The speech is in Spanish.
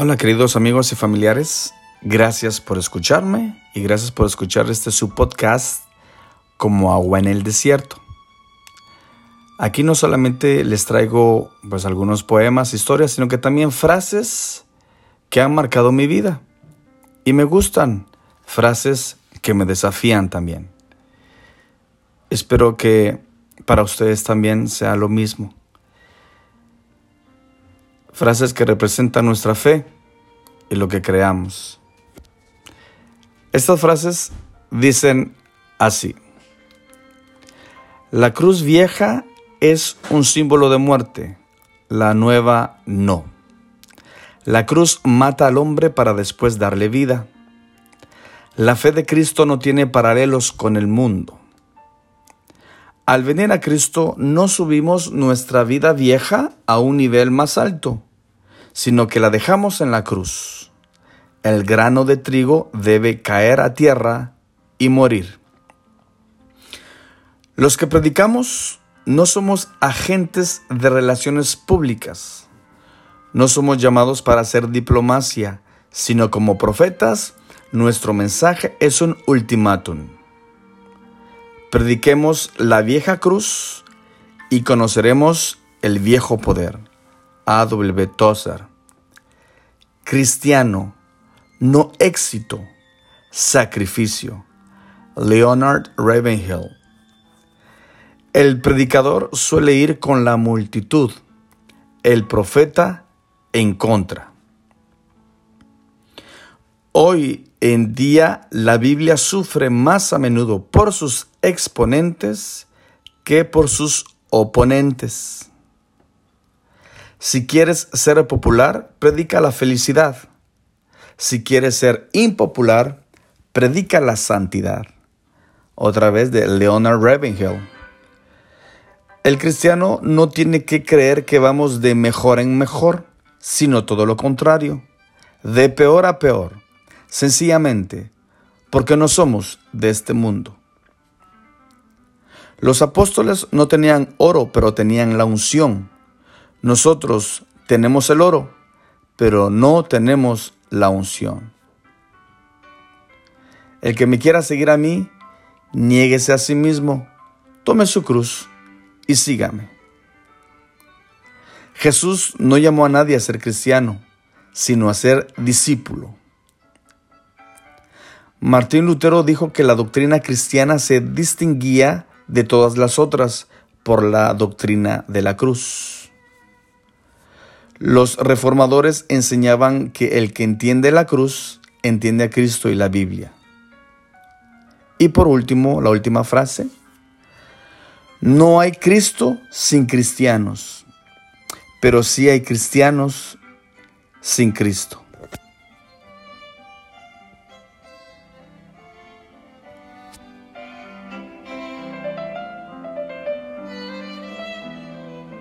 Hola queridos amigos y familiares, gracias por escucharme y gracias por escuchar este su podcast como agua en el desierto. Aquí no solamente les traigo pues algunos poemas, historias, sino que también frases que han marcado mi vida y me gustan, frases que me desafían también. Espero que para ustedes también sea lo mismo frases que representan nuestra fe y lo que creamos. Estas frases dicen así. La cruz vieja es un símbolo de muerte, la nueva no. La cruz mata al hombre para después darle vida. La fe de Cristo no tiene paralelos con el mundo. Al venir a Cristo no subimos nuestra vida vieja a un nivel más alto sino que la dejamos en la cruz. El grano de trigo debe caer a tierra y morir. Los que predicamos no somos agentes de relaciones públicas. No somos llamados para hacer diplomacia, sino como profetas, nuestro mensaje es un ultimátum. Prediquemos la vieja cruz y conoceremos el viejo poder. Tozer. Cristiano, no éxito, sacrificio. Leonard Ravenhill. El predicador suele ir con la multitud, el profeta en contra. Hoy en día la Biblia sufre más a menudo por sus exponentes que por sus oponentes. Si quieres ser popular, predica la felicidad. Si quieres ser impopular, predica la santidad. Otra vez de Leonard Ravenhill. El cristiano no tiene que creer que vamos de mejor en mejor, sino todo lo contrario, de peor a peor, sencillamente porque no somos de este mundo. Los apóstoles no tenían oro, pero tenían la unción. Nosotros tenemos el oro, pero no tenemos la unción. El que me quiera seguir a mí, niéguese a sí mismo, tome su cruz y sígame. Jesús no llamó a nadie a ser cristiano, sino a ser discípulo. Martín Lutero dijo que la doctrina cristiana se distinguía de todas las otras por la doctrina de la cruz. Los reformadores enseñaban que el que entiende la cruz entiende a Cristo y la Biblia. Y por último, la última frase, no hay Cristo sin cristianos, pero sí hay cristianos sin Cristo.